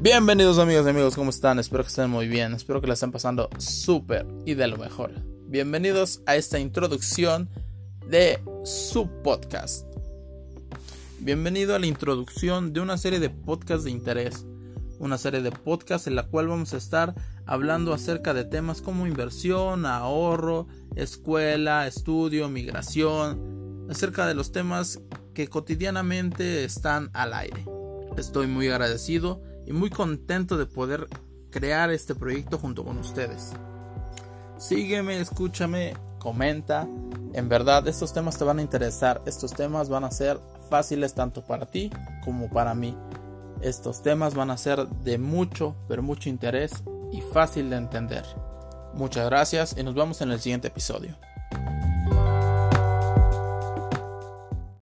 Bienvenidos amigos y amigos, ¿cómo están? Espero que estén muy bien, espero que la estén pasando súper y de lo mejor. Bienvenidos a esta introducción de su podcast. Bienvenido a la introducción de una serie de podcasts de interés, una serie de podcasts en la cual vamos a estar hablando acerca de temas como inversión, ahorro, escuela, estudio, migración, acerca de los temas que cotidianamente están al aire. Estoy muy agradecido y muy contento de poder crear este proyecto junto con ustedes. Sígueme, escúchame, comenta. En verdad, estos temas te van a interesar. Estos temas van a ser fáciles tanto para ti como para mí. Estos temas van a ser de mucho, pero mucho interés y fácil de entender. Muchas gracias y nos vemos en el siguiente episodio.